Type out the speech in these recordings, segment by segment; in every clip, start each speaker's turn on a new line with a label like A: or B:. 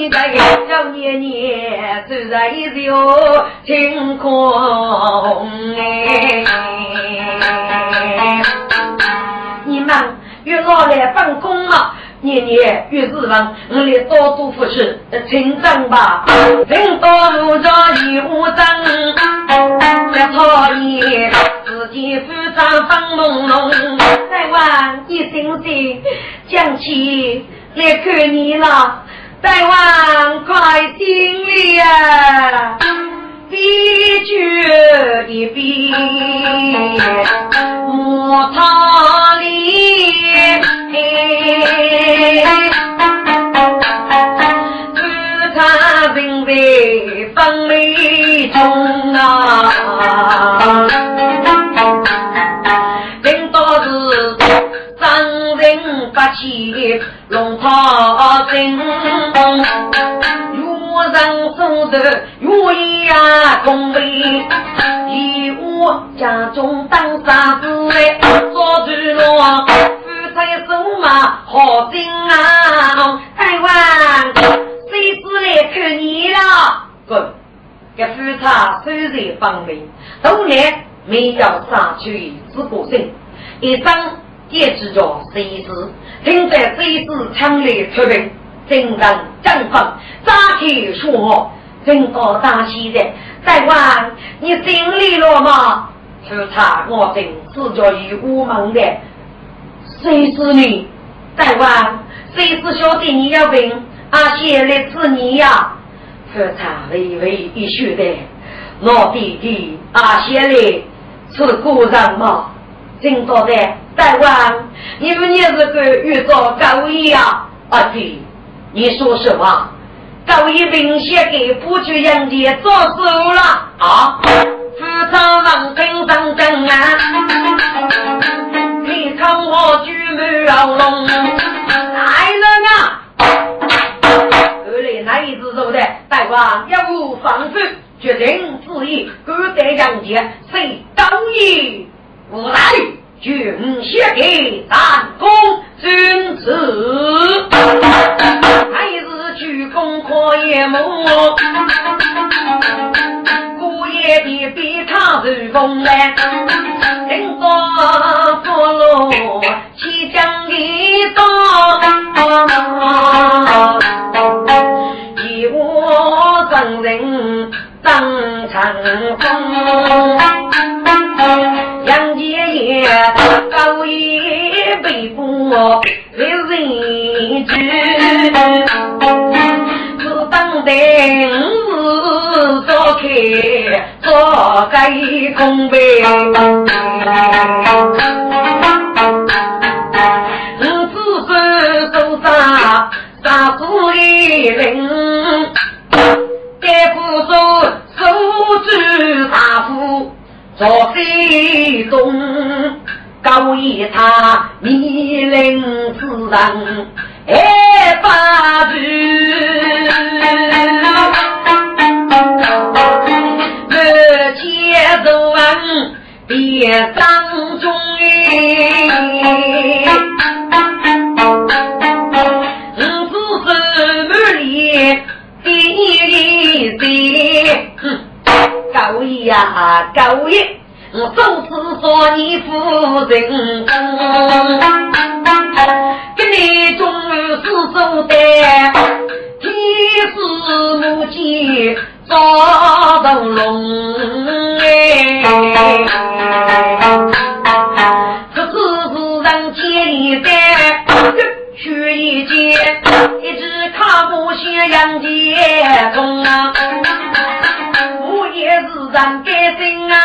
A: 做一人在，小年年自然有晴空哎。你们约我来办公了。年年月日郎，我来多多扶持，成长吧。人多路着一无争，这草叶自己负长风朦胧。再晚一星星，讲起来看你了。再晚快进来，一句一笔莫他里。自他人在风里中啊，人不起龙套针，月人手的有呀功为，义我家中当啥子嘞？做主了。在走马好精啊！台湾谁子来看你了？滚！这夫差虽然方便，多年没有杀去自个身，一张也知着谁是？听在谁是强烈出兵，真当正方扎起说，真高大气的台湾，你尽力了吗？夫差我真是着于无门的。谁是你？大王，谁是小弟？你要问阿贤来是你呀？喝茶微微一笑的，我弟弟阿贤来是故人吗？真道的，大王，你们也是个遇到高义啊？阿弟，你说实话，高义明显给夫君杨杰做事了啊？府长王平上阵啊！你看我举目要龙，来人啊！二来那一只手的大王一无防备，决定自意，孤单杨杰，谁道义？无奈军血给战功君子，还是鞠躬可也莫。夜的比他如风来，听说俘虏西江的刀，一我真人当长风，高一被捕为人质，只当得。做开做开空杯，五子孙手上杀子一人，该不说手举大斧做飞东，高一他迷人自然爱发我接着问，别当中哎，高爷，我总是说你夫人，跟你终于是做的，人杰星啊，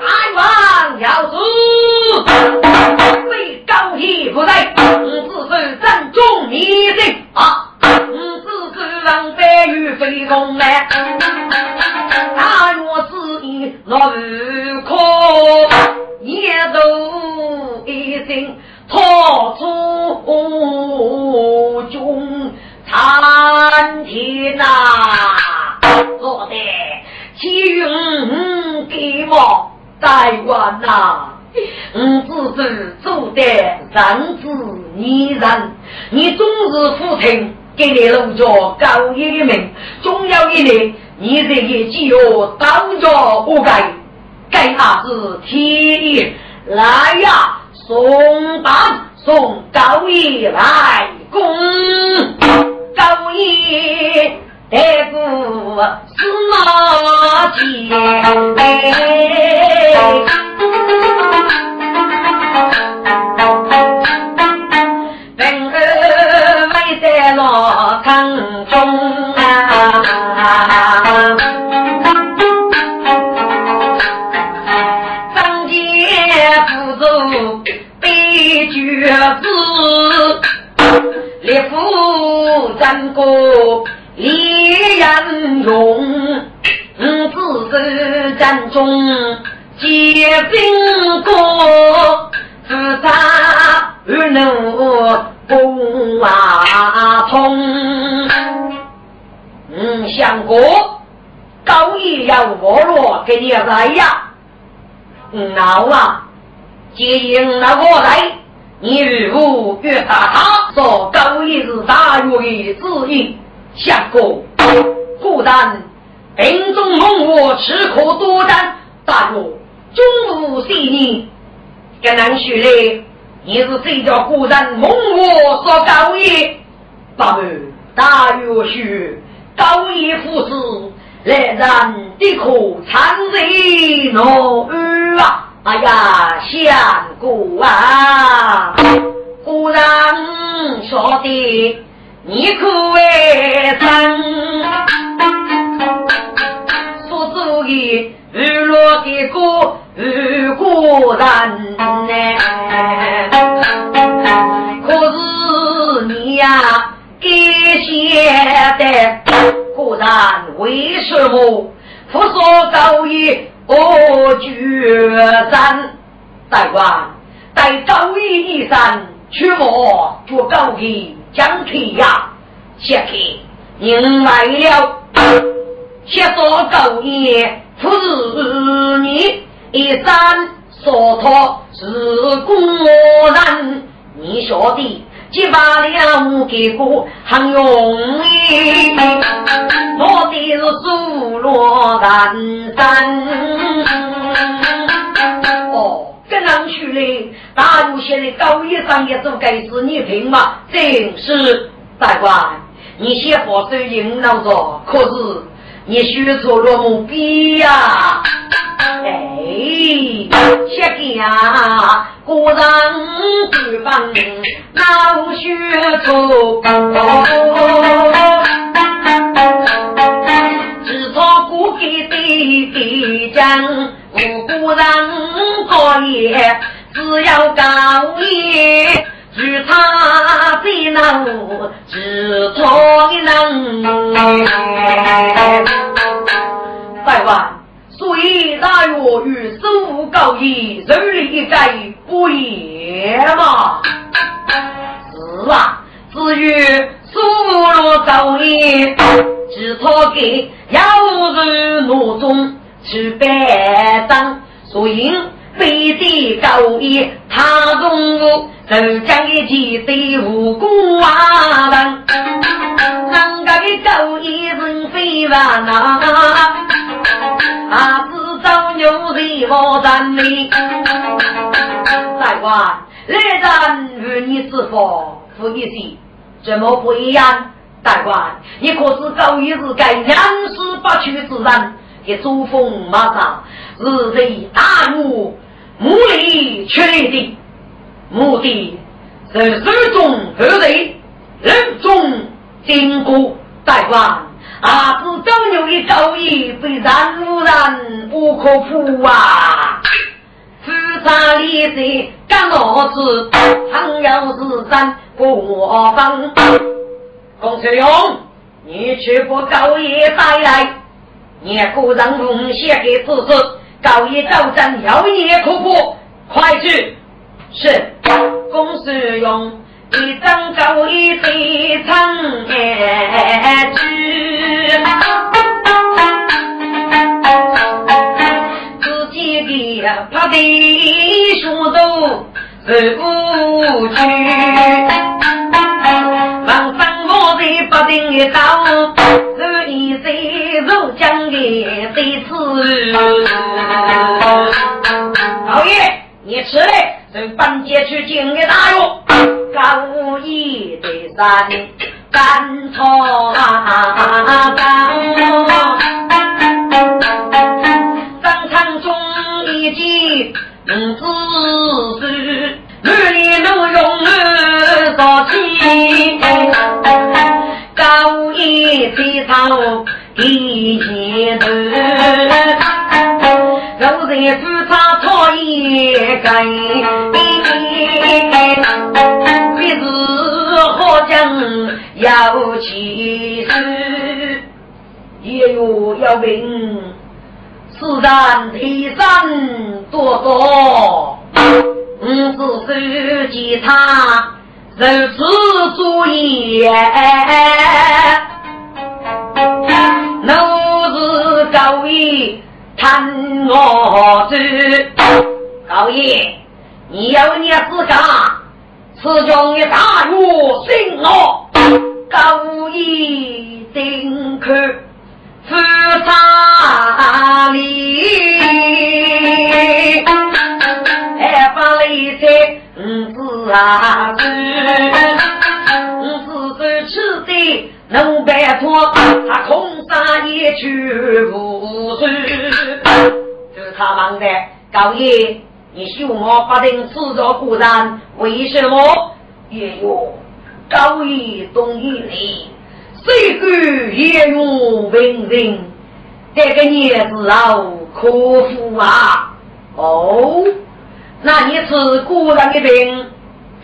A: 台湾要输，为高屁何在？孔子说正中年岁啊，孔子说人非愚非聪明。给你弄着高一的命，终有一年你这个只有当着不该，该他是天来呀，送办送高一来攻。高一得过司马迁，老坑中啊，张杰不走悲剧子。立夫战国李彦勇，自是战中结兵过，自杀而怒不瓦通。嗯，相国高义要我落给你来呀，嗯，好啊，接应那我来。你如何约大他？说高一是大约的旨意，相公果然兵中猛我吃苦多担，大约中无细腻。跟南说嘞，你是谁叫果然猛我说高一？八妹大约是高一夫子来让的苦参人恼啊！哎呀，相公啊，忽然说的你可为真，所做的日落的歌如果然呢？可是你呀，写的果然为什么不说高义？我决战，大官在高义一山，去我做高义将天呀！下客您来了，先说高义不是你一山所托是果然，你说的。几把了给过很容易，我的是苏罗南山。哦，跟上去嘞，大路现在高一上也做该是你平嘛？正是大官，你先把手引导着，可是你选错了目标呀！哎，切记呀，果然对方老学错，只错过给的的将，无果然作业只要高业，只差的能，只错的能，百万。所以大约与苏高义人力一改不也嘛？是啊，至于苏罗高义，只托给要人怒中去拜当，所以非得高一他中午就将一起对武功啊人，人家的高义人非完呐。啊！自找牛人我赞美，大官，来人与你是否不一些？怎么不一样？大官，你可是高一是该两世八区之人，也祖风马上是谁大怒，目力确的，目的是手中何人，人中经过大官。啊！是周牛的高义非然无人不可负啊！富山里的干老子，常有是山过方。公孙勇，你去把高义带来，你个人奉献给自己。高一招战，要你可过，快去！是。公孙用一张高一非常安居，自己的怕的胸都受不去，忙生活在不停的刀，是一谁入江的对此，老爷你吃嘞。从本街去进个大药，高一的山干草干，商场中一进五子书，女里路用儿早起，高一非常第一头。老人夫差操一根，必是好将要起事，也有要命，世上天山多多，五子手吉他如此作业，看我这高爷，你有你自家，此中的大约信我，高爷定可负差里，还把雷在五子啊子，五子都吃的。能摆脱他空山一去无数，就是他忙的高爷，你修我不定制造故障，为什么？也有高爷懂义理，谁敢也用文人？这个年子老可苦啊！哦，那你是故障的病，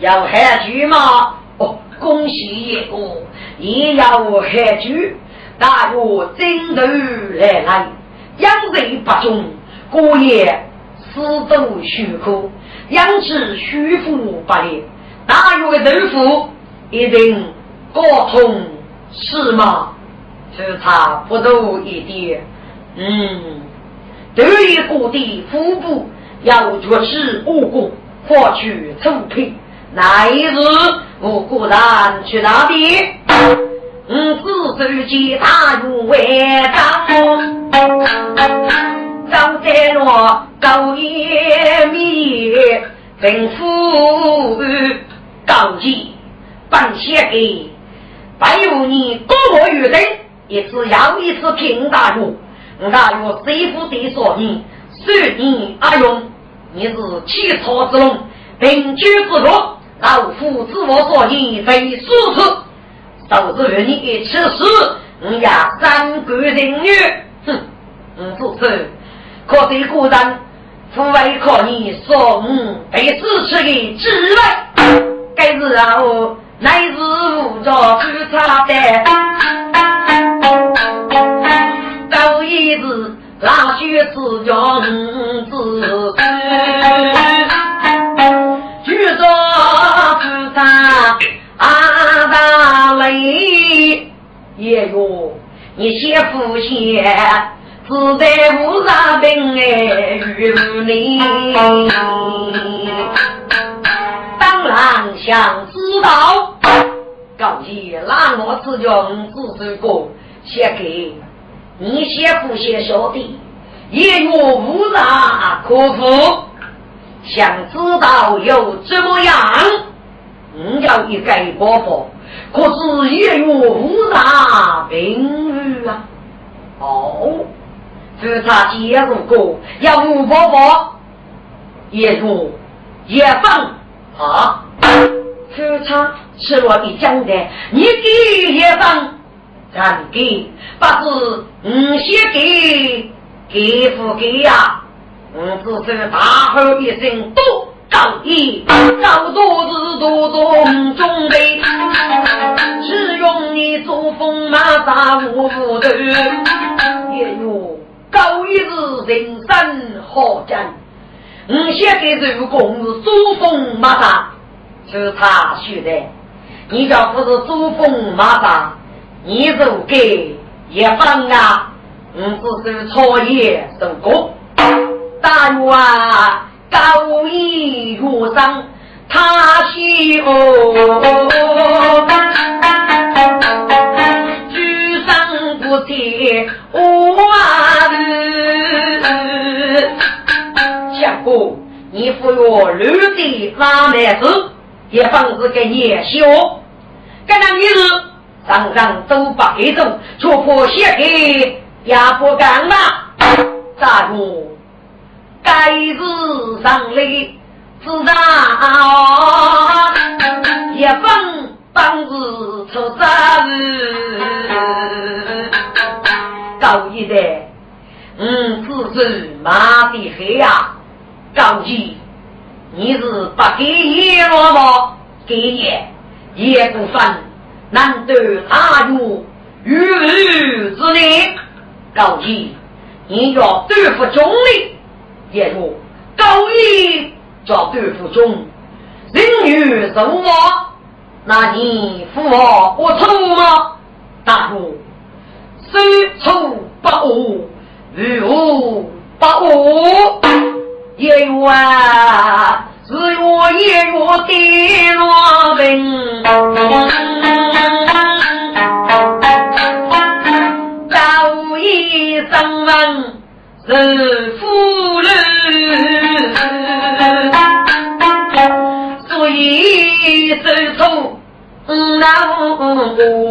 A: 要害去吗？哦，恭喜爷哥。也要海主，大约争头来来，养人不忠，过夜死都虚苦，养起虚富不烈，大约的豆腐一定高通是吗？只差不多一点，嗯，对于各地腹部要绝吃五谷，获取出品。那一日，我果然去哪里？嗯，自手吉他入外张，张在罗高一米，吩咐高级办写给，还有你多么余人，一次又一次评大约，大约师傅的说你，说你阿勇，你是起草之龙，并举之路。老夫自我所言非数都是和你一吃屎，你也三个人女，哼，嗯，不是，可对个人，父为靠你说嗯被支持的之外，该是啊我乃是无着之差的，都一日拉血自叫自据大雷，也哟，你先付钱，自在无啥病哎，与你。当然想知道，高级那我只用自首过，先给你先付些小弟，也有无啥可付。想知道又怎么样？你要一改伯伯，可是也有无啥名誉啊！哦，只差接入过要吴伯伯，也如也放啊！只差是我的讲的，你给也放，咱给，不是你先给，给不给呀？我只是大吼一声，都高一，高多是多多中备，只用你做风马杀无斧头。哎呦，高一是人生好战，我现在如果是做风马杀，是他说的。你叫不是珠峰马上，你就给一方啊，我只是草叶受过。大约啊，高一月上他西哦，举上不提万日。相公，你服我绿的拉麦子。也方是给你修，该那女子常常走八黑走，却破血给也不干嘛？咋个？该日上来自然也分当日出啥日？高一代，嗯，只是马的黑呀，高一。你是不给阎罗吗？给爷，爷不分，难得他有御日之力。高义，你要对付中立，也如高义叫对付中，人与什么？那你父王我错吗？大夫，虽错不误，如不误。也愿是我也我的罗宾，早已生闻是夫人，所以走出难过。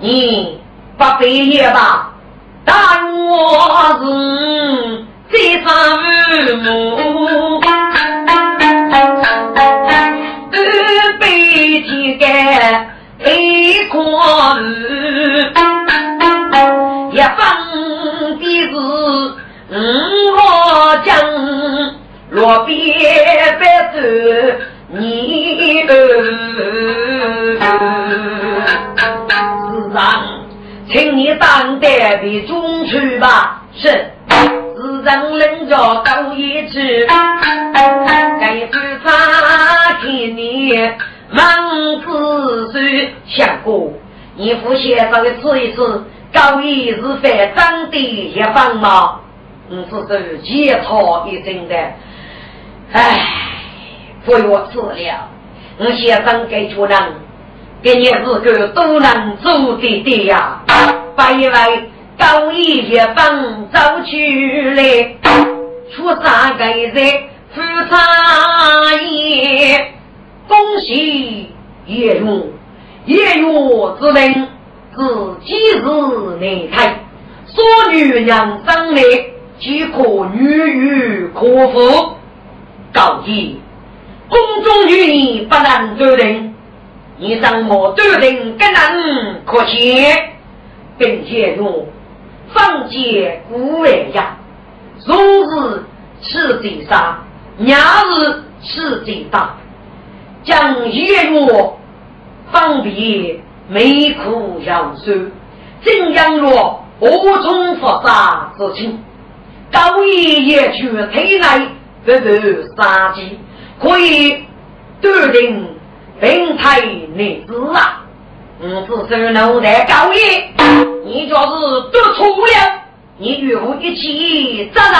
A: 你不毕业吧？但我是。再上母，二杯天干一块鱼，一分的是五毫江，落边白走你儿，市长，请你当代的中去吧，是。自人人着高一尺，该知他替你忙子孙相公，你父先生的吃一次，高一是非长的一方吗？你是是一操一真的，唉，不要治了。我先生给出人，给你是个都能做的的呀，把一位。高一些帮走去来，出三个人出茶叶，恭喜叶勇，叶勇之人自己是内胎，所女娘生来即可女与可夫。高一，宫中女人不能断定，你怎么断定更能可信？并且用。放箭五万呀，终日吃贼杀，日日吃贼打，将月月方便美苦腰酸，怎样若何种复杂之情？高一也去推来这个杀机，可以断定病态内子啊！我只是脑袋高一，你就是得错了，你与我一起责任。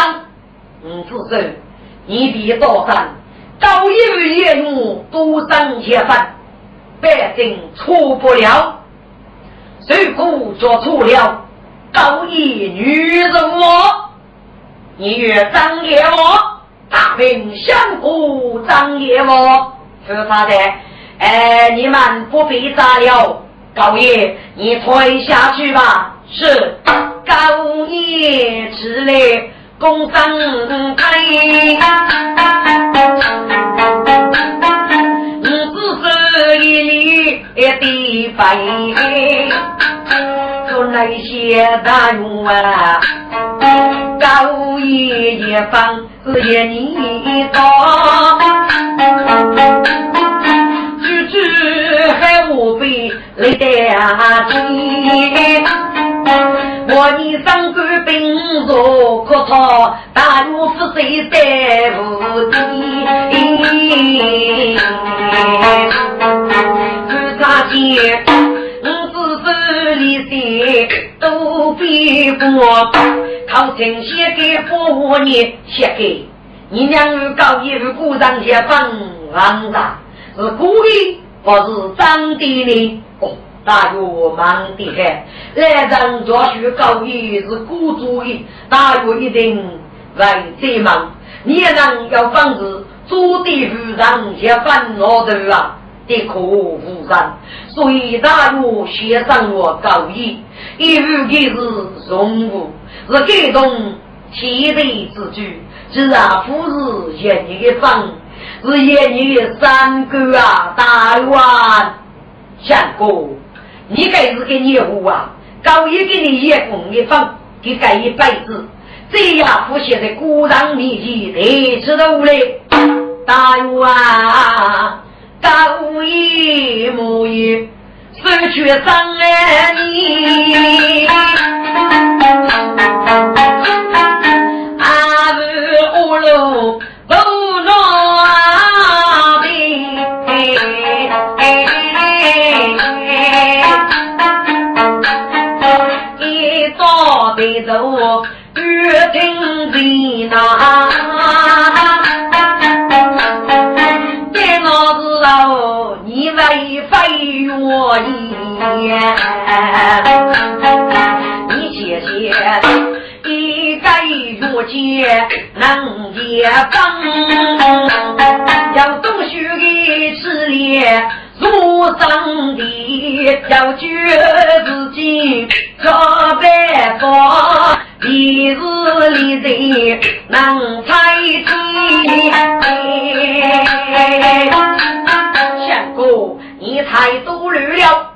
A: 我只是你比多山高一业务多生些分，百姓错不了。谁故做错了？高一女人我，你越张野我，大兵相顾张野我，是他的。哎，你们不必打了。高爷，你退下去吧。是高爷，吃来公生开。你只是飞，可那些大勇啊，高爷一方是一年多，句句还无非来得起。我你上官兵若可讨，大勇夫谁在无敌？看他见，我自手里些都比过，靠亲写给父你写给你娘儿高一鼓掌些棒棒哒，是故意不是真的呢？哦。大约忙的很，来人作书高义是孤主意，大约一定为这忙。你能有房子，租的夫人些烦恼头啊，的可无人。所以大约写上我高义，一语的是荣武，是感动天地之举。既然夫是一年的房，是一年三哥啊，大冤相公。你该是给你户啊，高一给你一供一方，给盖一辈子，这样不写在古上面前，得知道嘞。大冤啊，高一母一失去张爱你，阿是五路背着我越听热闹，电脑子哦，你为非我意，你谢谢一该月节能结婚，要懂学的吃力。路上的要觉自己可办法，日子里的能猜题。相公，你太多虑了，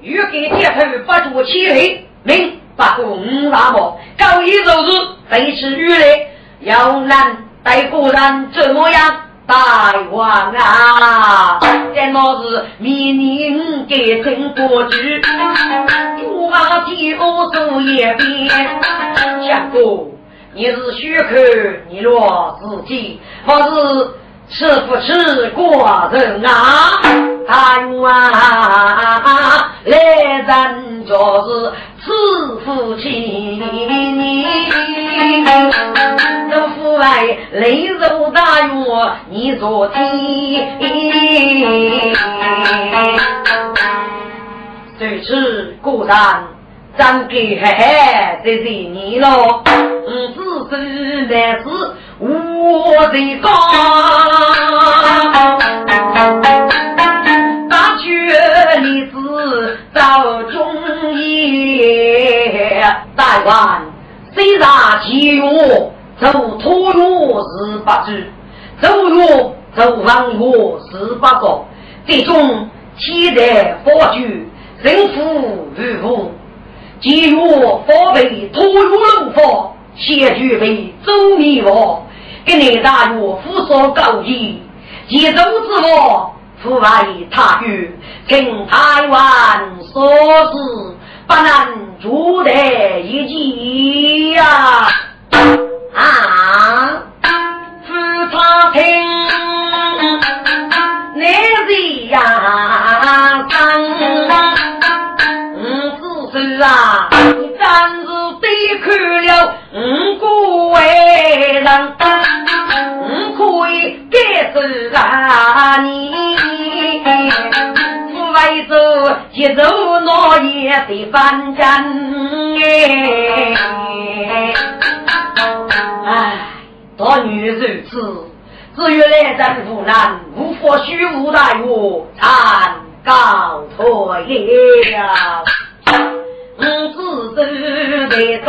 A: 欲给铁头不住起来，明把公那么高一就是非是雨来，要难待国人怎么样？大王啊，这老子命令给成国主，猪马鸡鹅都也变。相公，你是虚口，你若自己，不是吃不吃过人啊？大王啊，来人就是此夫妻。来雷州大院，你坐听。这次果然咱给嘿嘿在这你喽，嗯，只是来是我的高，大学里是到中医，大官虽然奇勇。走土月十八支，走月走王月十八个，这种天在佛具，人福如福。今月佛被土月龙佛，先具备周密王，给你大约扶所高义，其中之王，父为他语，请台湾所事，不能做得一计呀。啊，自长听，难为呀生。一走那也得翻身哎。唉，大女如此，只有来人无难，无法虚无大我残告退了。我自走在上，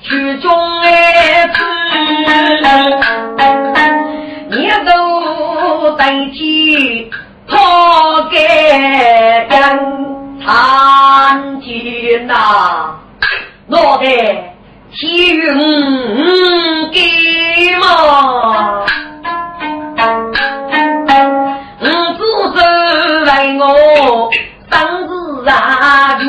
A: 曲中来子，年都代替他给干。参天呐，我的天给嘛，五子孙为我生子啊穷，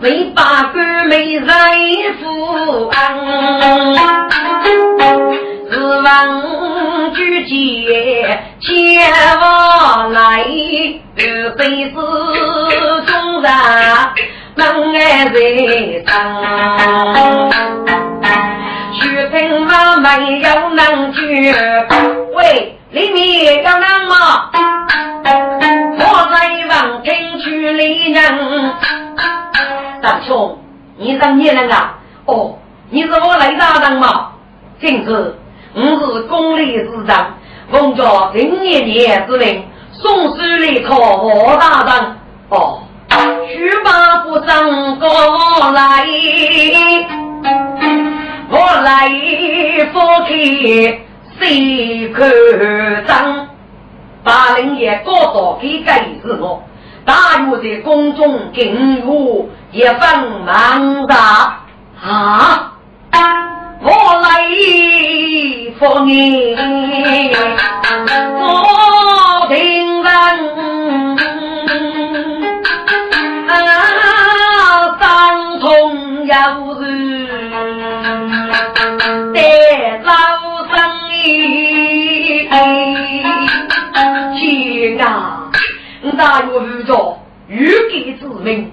A: 为把官美人富安，指望。来，刘备是中人，门外人等。徐平我没有能去，喂，里面有人吗？我在望天区里人。大兄，你是你人啊？哦，你是我雷大当吗？今日我是公里市长。奉着今年年之命，送书礼考何大人。哦，须把不争过来，我来放开谁可争？大人也告诉给该是我，大约在宫中敬我一分忙大啊。我来福你，我听闻啊，三通有事得老生意，天啊！大约遇着欲给之命，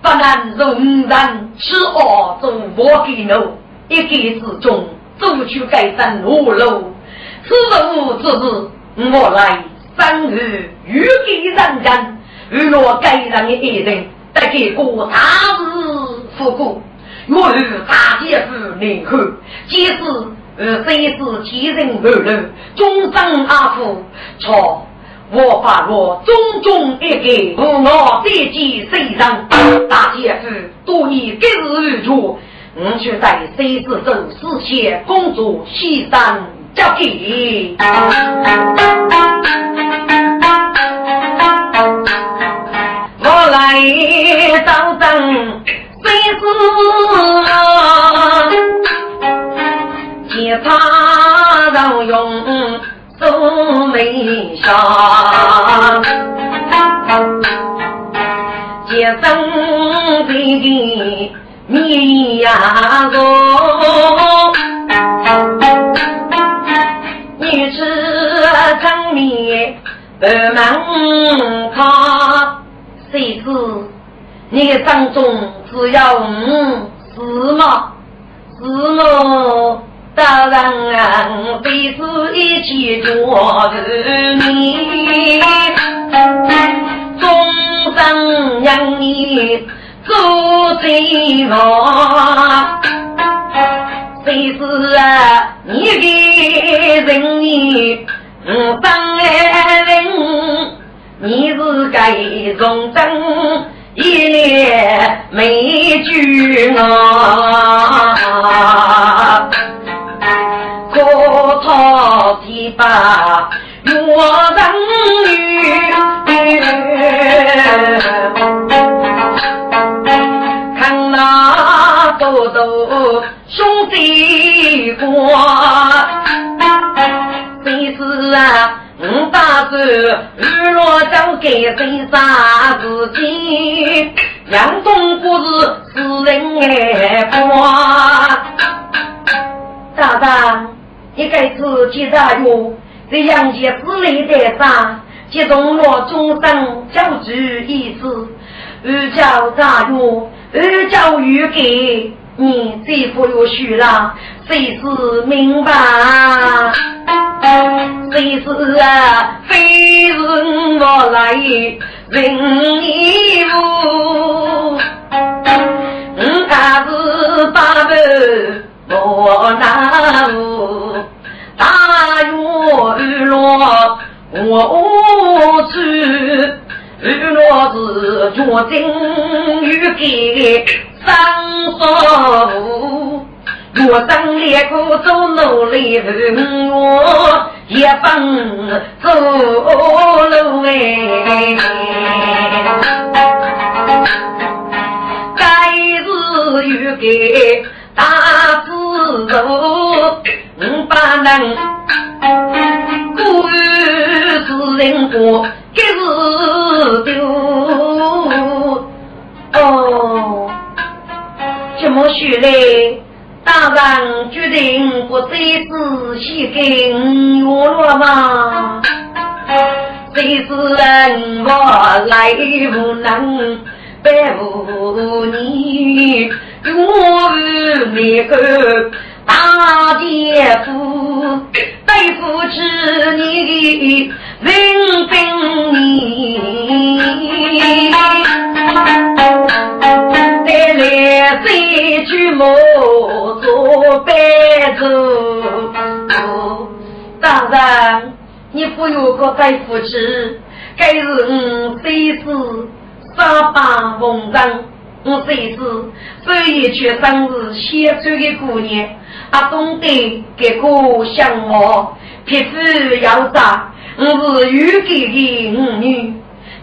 A: 不能容人吃恶中我给奴。一给之中，走去改善路路。此路之日，我来三日欲给人人，如若该人的一人，得给过大日复过。我与大姐夫联合，即使呃虽是天人二路，终生阿父。错，我把我种种一给，无我再见身上？大姐夫多年今日如我却在谁子走死前，公主西山交给。我来当当谁子，见他让用苏眉香，见生弟弟。你呀，我女子长面二门卡，谁知你当中只有五是吗？是我大人彼此一起做儿女，终生养你。做贼王，谁是？你的人你嗯，当人，你是该中等一列美句啊！可讨提拔我人女。弟过，谁是啊？我打算日落交给谁杀自己？杨东不是私人爱花。大大，你该自己大哟，这杨家之内的啥？集中我终生教具一次，二教大哟。二教育给你这副有许了，谁是明白？谁是啊？非是我来人义务，我还是八辈我难无，大雨落我去。若是决定与给三十五，若等烈苦走努力，我也奔走路哎，该是有个大智头，五百人，故是人过，给是丢。么学嘞？大人决定不再仔细跟我了吗？谁知人我来无能，白无你，我与你个大姐夫，对不起你人兵你。带来三句莫做白头，大人，你不有个大夫去？该是我虽是三八奉人，我虽是这一却生是写出的姑娘，啊，懂得给个相貌，皮肤要长，我是有给的五女，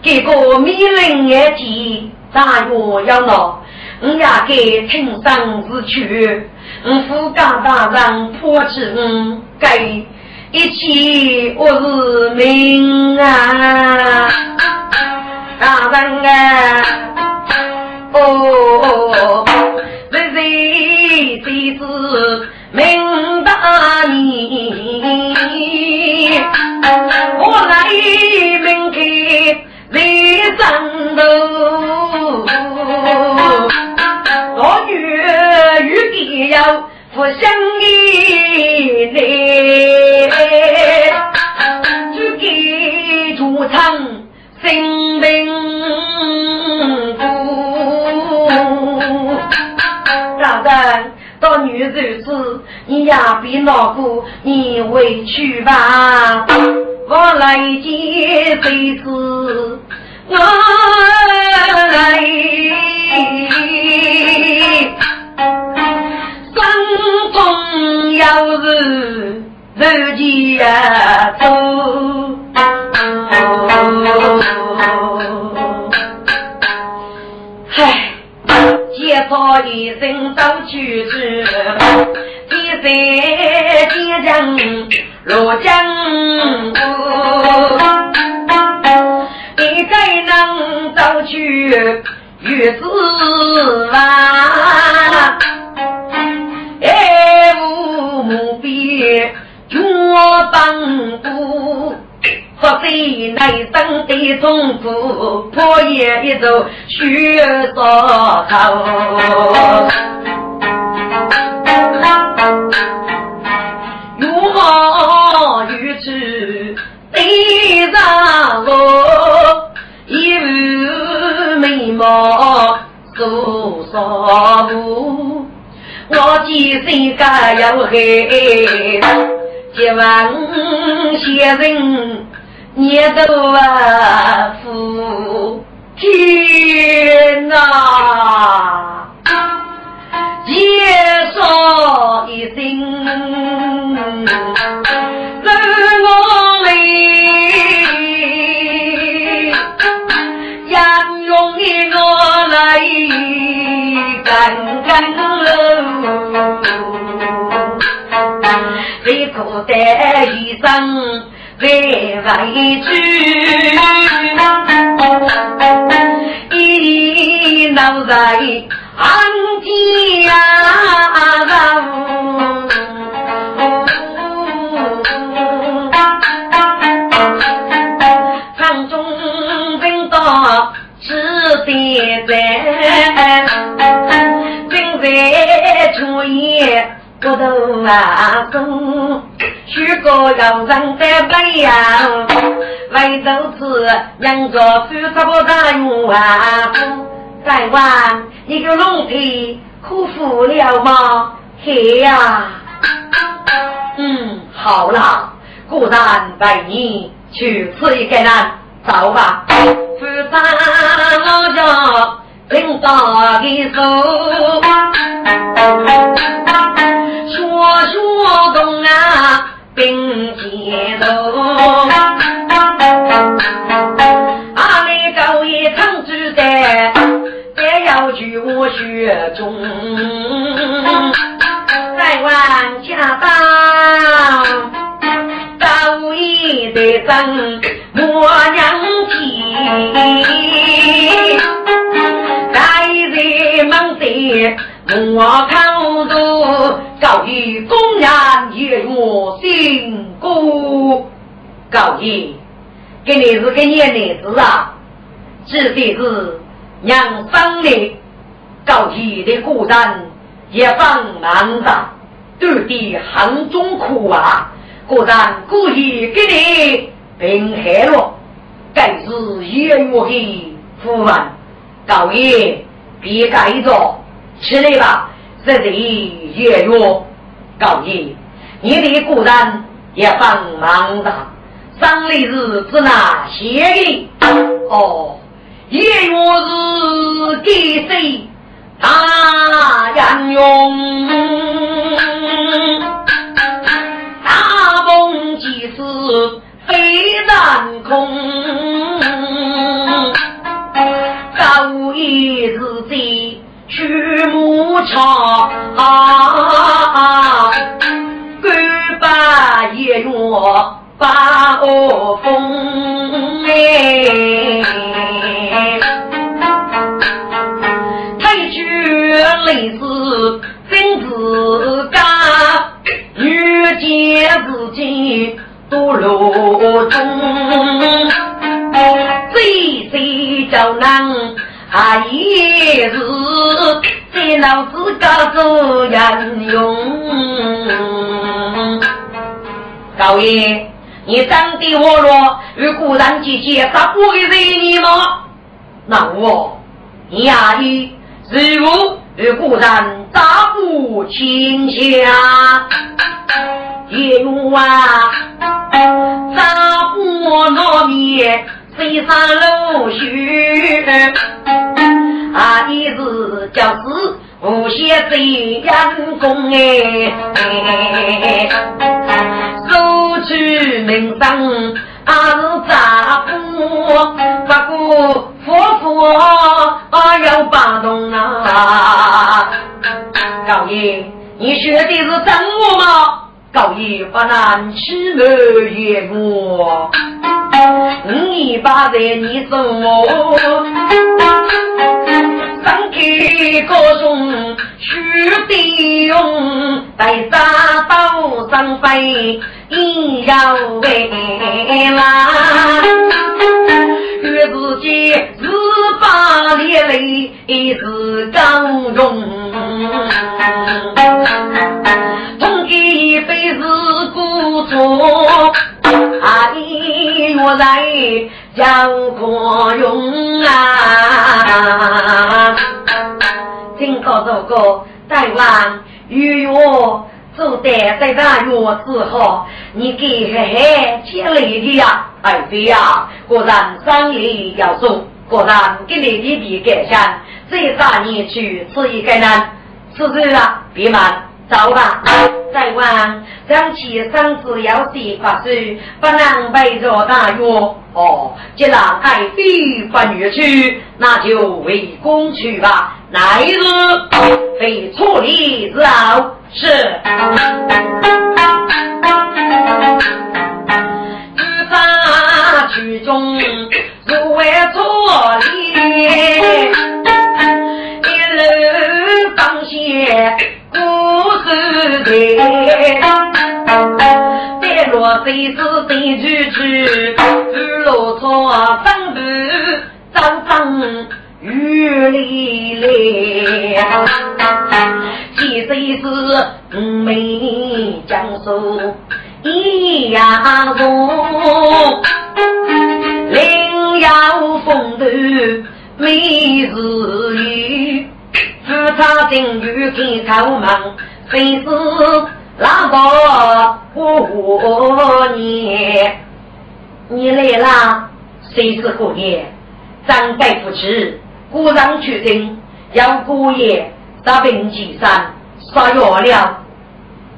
A: 给个迷人眼睛，大约要闹。我也该听上之去，我副家大人抛弃我，该一切我是命啊！大人啊，哦，此，你也别恼过，你委屈吧。我来接谁子？我来。生中有日日见走，嗨，介绍一声走去去，第三见将落江，你该能走去。月子弯，哎，无目边脚帮步，或者内生的痛苦，破叶一走血烧头。悲伤我？一缕眉毛多少步，我几岁该有害？结问先人，念都啊夫天哪！介绍一声，为苦的一生为委屈，一脑袋安家人。现在正在初夜不头啊松，许个要人在北洋，为都是两个夫妻不打用啊再晚你个龙皮哭服了吗？嘿呀，嗯，好了，果然带你去吃一个呢。走吧，富山老家领大的手，说说东啊，并肩走。阿里高一唱主在，也要去我雪中。再往家当，高一的真我娘亲，来人忙得莫看高一公然也我辛苦，高一。给你是个年男子啊，指的是娘生的高级的孤人也放难的，都的杭中苦啊，果然故意给你平害了，该是冤枉的夫人，高爷别改着，起来吧，这里也有高爷，你的古人也帮忙的。张立日子那写的哦，一月是给谁大杨用？大梦即是非然空，高一日子去牧场，干把一月。八风哎，太君类似真自家，遇见自己堕落中，最最叫人啊也是在老子高做人用，高爷。你长得我若与古人姐姐，他不会惹你吗？那我，你阿姨如果与古人大不亲家，也有啊，咋不糯米飞上楼去？阿姨是教子。无限这样功哎，收取名声啊是杂夫，不过夫妇啊要把动啊。高爷，你学的是真我吗？高爷不难起门也我，你把在你做我。上去歌颂徐德勇，在沙道上飞一摇为啦。越自己自把烈泪是高荣，痛给辈子苦楚。阿姨我在叫国用啊，听到这个台湾语哟，做的在大月之后，你给嘿嘿接来的呀？哎对呀，果然生意要做，果然给你弟弟改善，这三年去吃一个人，是不是啊？别忙。走吧，再晚张起身子要洗发水，不能背着大约。哦，既然爱非不女去，那就为公去吧。来日非处理之后是。定要姑爷到病几山杀药了。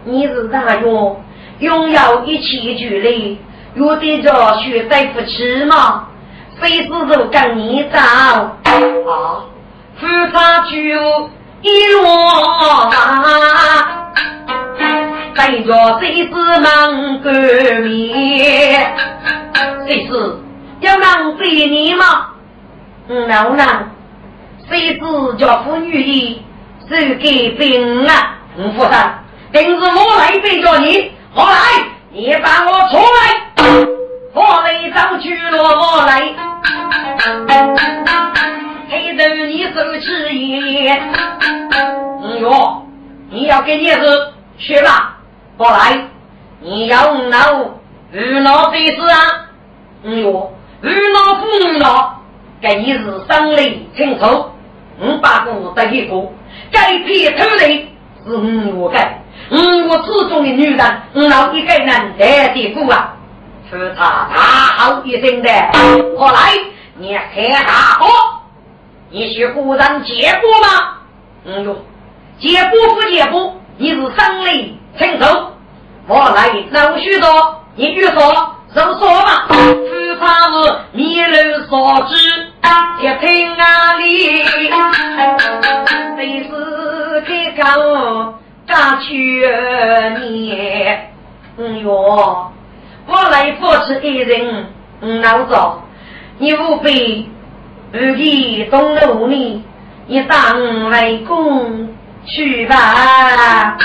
A: 你是大药，拥有一起距离，有得着学对不起吗？谁知道跟你走啊？夫妻就一落马，对着谁子忙革命？谁是要浪费你吗？嗯，老难，谁知叫妇女的，手给病啊？嗯，夫人，定是我来背着你，我来，你把我出来，我来找去了，我来，陪着你走起一嗯哟，你要给你子去吧，我来，你要闹遇闹的事啊？嗯哟，遇闹不闹？该你是生理清楚，五把股得一个，该撇头的是五我该，我之中的女人，五老一个人得的股啊，是他大吼一声的，后来你黑大哥，你是古人结果吗？嗯哟，结果不结果，你是生理清楚，我来老许多，你越说就说嘛，是他是迷人所知。一听啊里，谁是开口打去你？嗯哟，我来扶持一人，老早你无非不给东路你，你当来公去吧。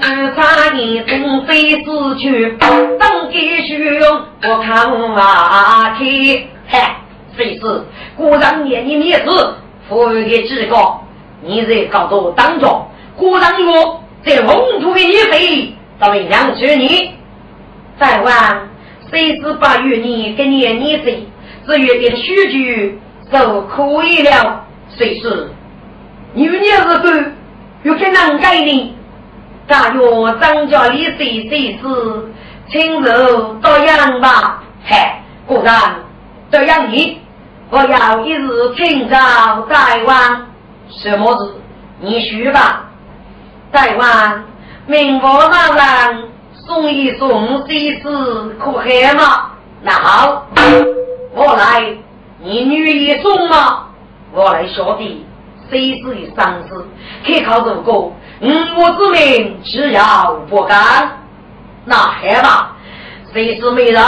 A: 只差一阵飞子去，当继续我看马蹄，嘿。谁是故人念你面子，赋予给几个？你在高度当中，故人我在红土的一飞，到为两娶你。再问谁是把与你跟念你谁？只愿点许句就可以了。谁是？你年日子又跟难改呢？大约张家里谁谁是？亲手多样吧？嗨，果然多样你。我要一日请早大王，什么事？你说吧。大王，明国大人送一送西施可喝吗？那好，我来。你女一送吗？我来晓得。谁是的丧事？可靠如果五我之命，只要不干，那还吧。谁是美人？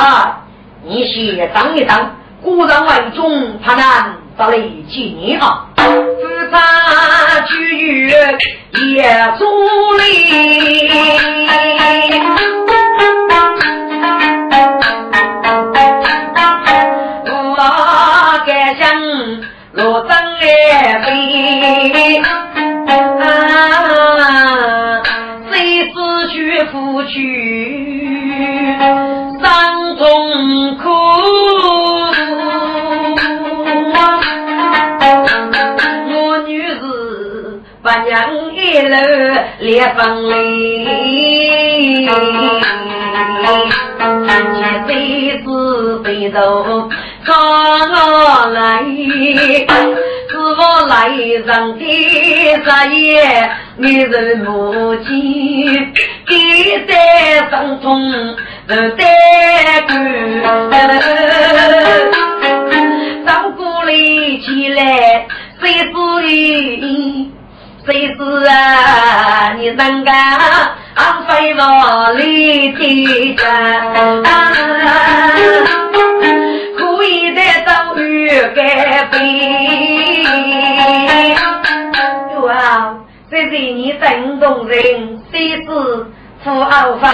A: 你先当一当。古人万中，他难到来见你啊！自杀居于夜中里，来飞，谁是去夫去山中苦。八娘一路烈风里，几岁子背头看我来，我来人的日夜，女人母亲给在生中不得干，照顾了起来，谁知你谁知啊，你能干安飞我里的家，可以在遭遇改变。哇，谁是你真动人？谁是富豪飞？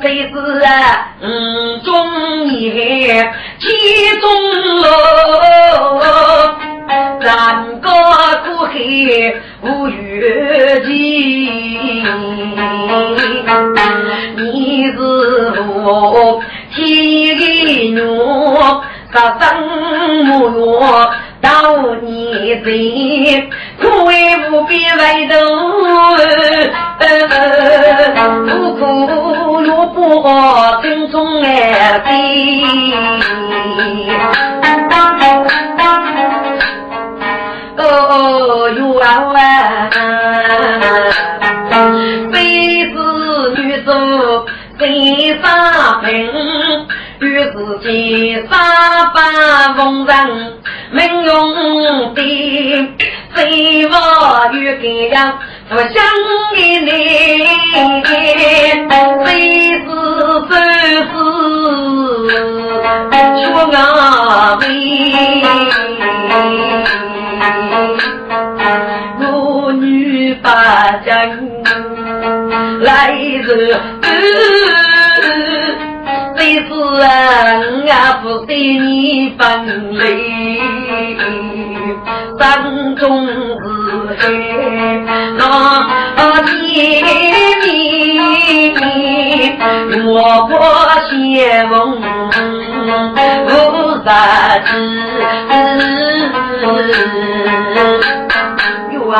A: 谁是啊？嗯，中年其中乐。山高苦黑无月见，你是我天的娘，杀生母药到你不必回头，苦苦萝卜正中来哦哟啊！非是做三沙平，与自己三百风尘，命用的谁我与给呀？不想的你，谁是谁是说我命？我女把真来日，谁是人啊？不对你分离，山中是海，那你你我不相逢，无啥子。啊，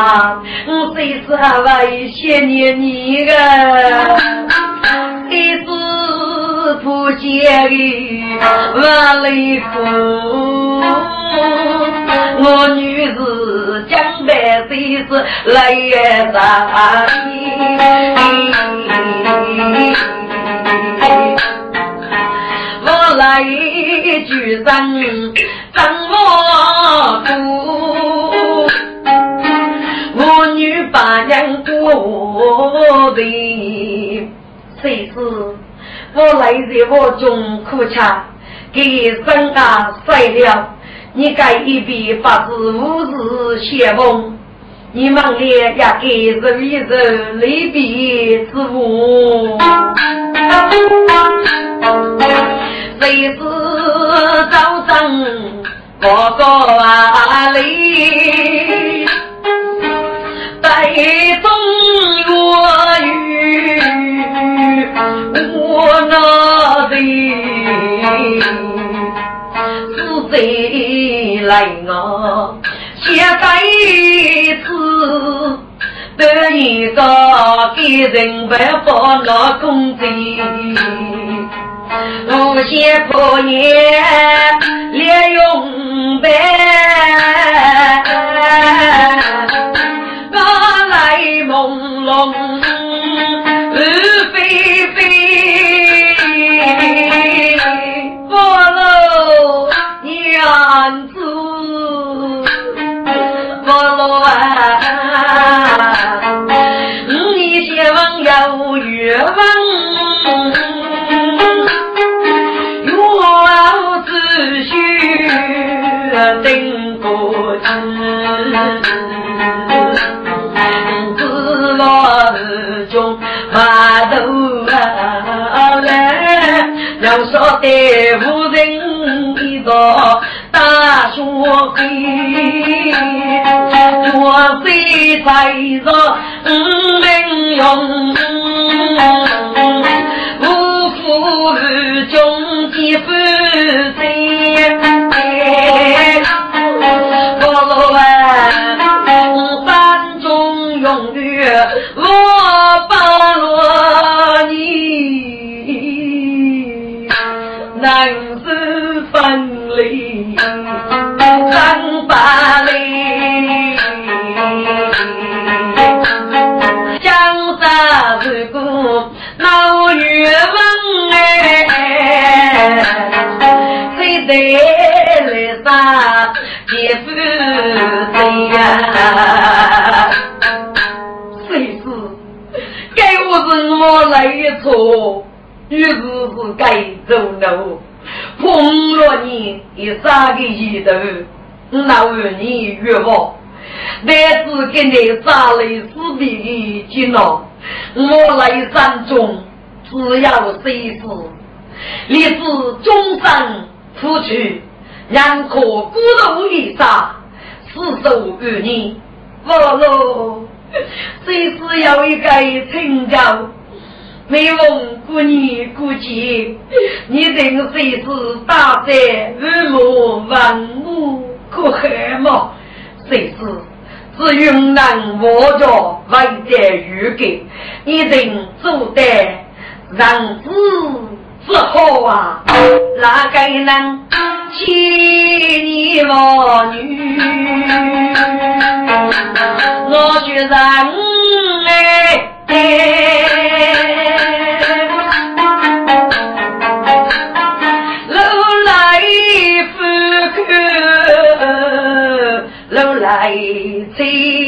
A: 我这次还为想念你个，一次不见的万里风。我女子江北谁是来杀你？我来一句真真我苦。我女把娘过的，谁是我来在我中苦吃，给生啊晒了。你该一笔八字五字写梦，你忙里也给人一人离别之物。谁是早上哥哥啊里？在中月雨，我那里是谁来我？写该字得一个给人白发那公子，无限破言，连用白。中码头来，要说的无人一道大雪飞，若非在着英勇，无负日中几分三个亿头，那问你越好，但是给你扎雷死别的劲了。我来山中只要谁死，你是终身夫妻，两颗骨头一杀，死守于你。我喽，谁是有一个成就？没问过你估计，你定谁是大灾日暮万物可害吗？谁是是云南我家外在预感，一定做得让子之好啊！哪个能欺你我女？我觉人哎。第七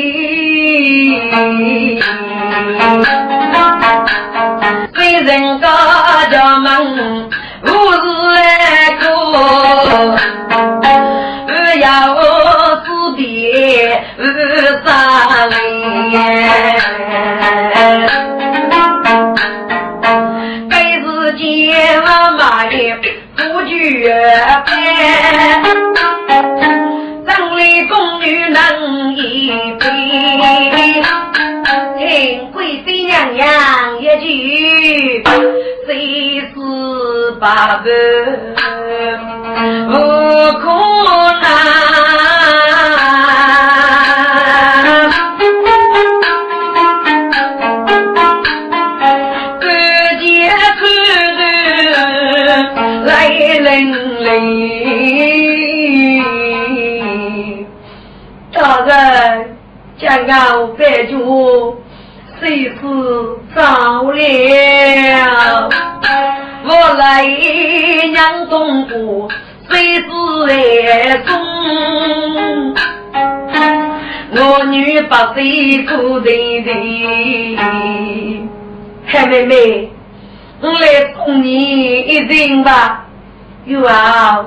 A: 妹妹，我来送你一程吧。玉儿，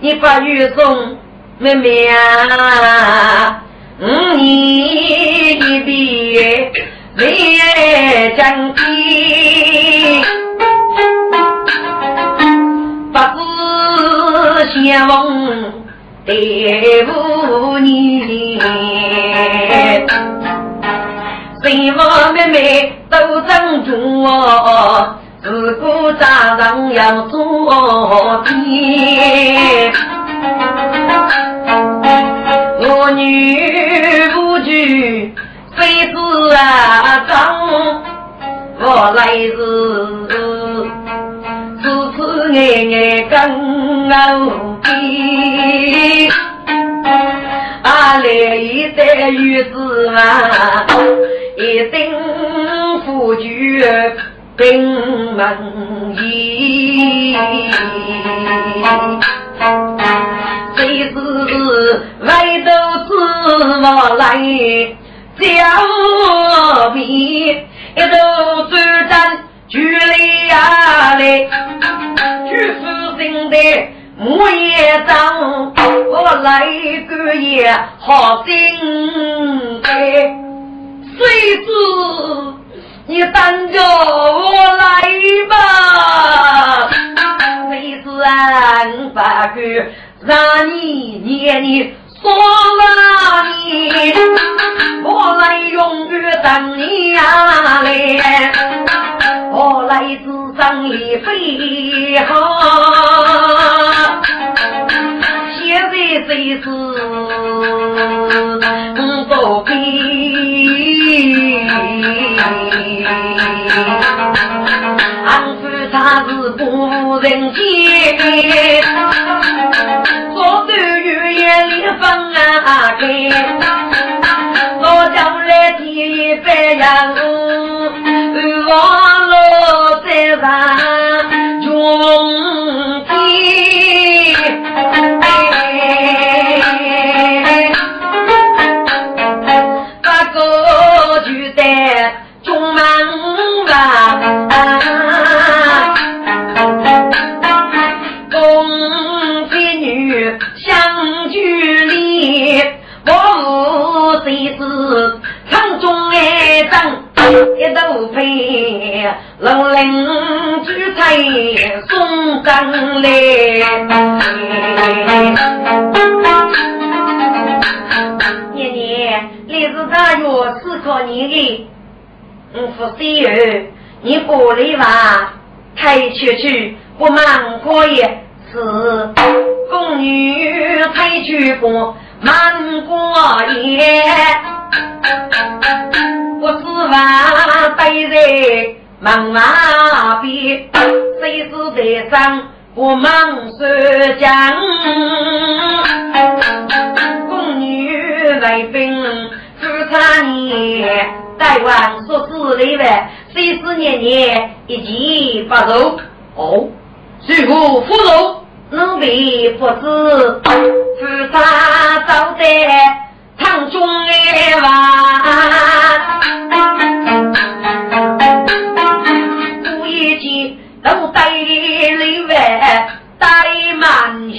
A: 你把玉送妹妹啊，嗯，你一别。为将军，不知相逢对不你，谁我妹妹都珍重，自古家上要做天，我女不惧。妃子啊，张，我来是此次眼眼更傲气，啊来一代女子啊，一定富举兵门仪，谁是外头子我来？小米一头转战距离呀嘞，举夫人的木叶章，我来个也好心的，谁知你等着我来吧，谁知俺把个让你念你。说了你，我来永远等你呀嘞，我来自生里飞好，现在最是不悲，俺夫他是不人见，我对月眼里分啊开，我将来第一百样，望落在上中。嗯，不是儿，你过来吧，太去去不忙过也是宫女太去过忙过夜，我只话待在忙马边，谁是在上不忙说讲，宫女。来宾朱三年，大王说是来外岁岁年年一起发愁
B: 哦水果腐肉
A: 能为不知自杀招灾苍穹来罢不一起都带来外带满血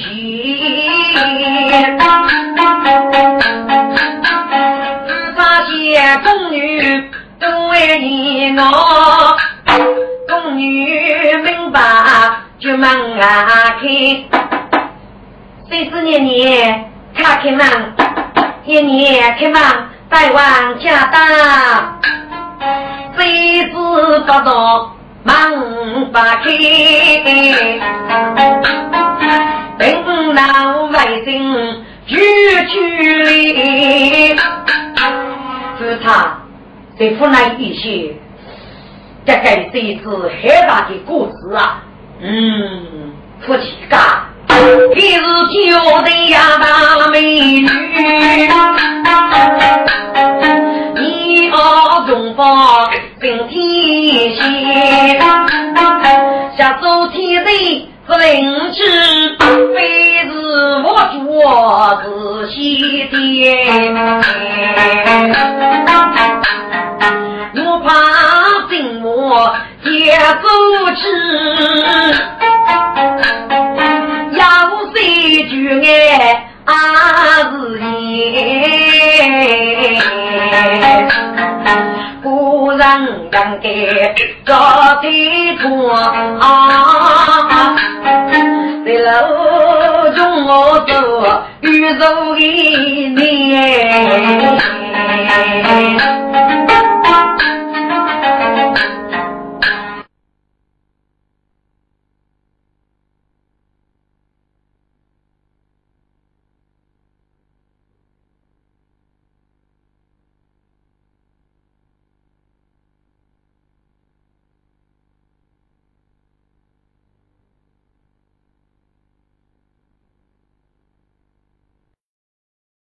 A: 宫女都为你我，宫女明白就门啊开。谁知年年他开门，一年开门带往家当。谁知不到门不开，本老外姓举举里。是他在湖南一些。这个这一次很大的故事啊，嗯，夫妻家，一是九的呀大美女，你好中方并天仙，下周天地是灵芝，非是我做是西天，我怕。心我接不起，要谁句爱阿是言，古人讲的高低错啊，在楼中我走，宇宙一年。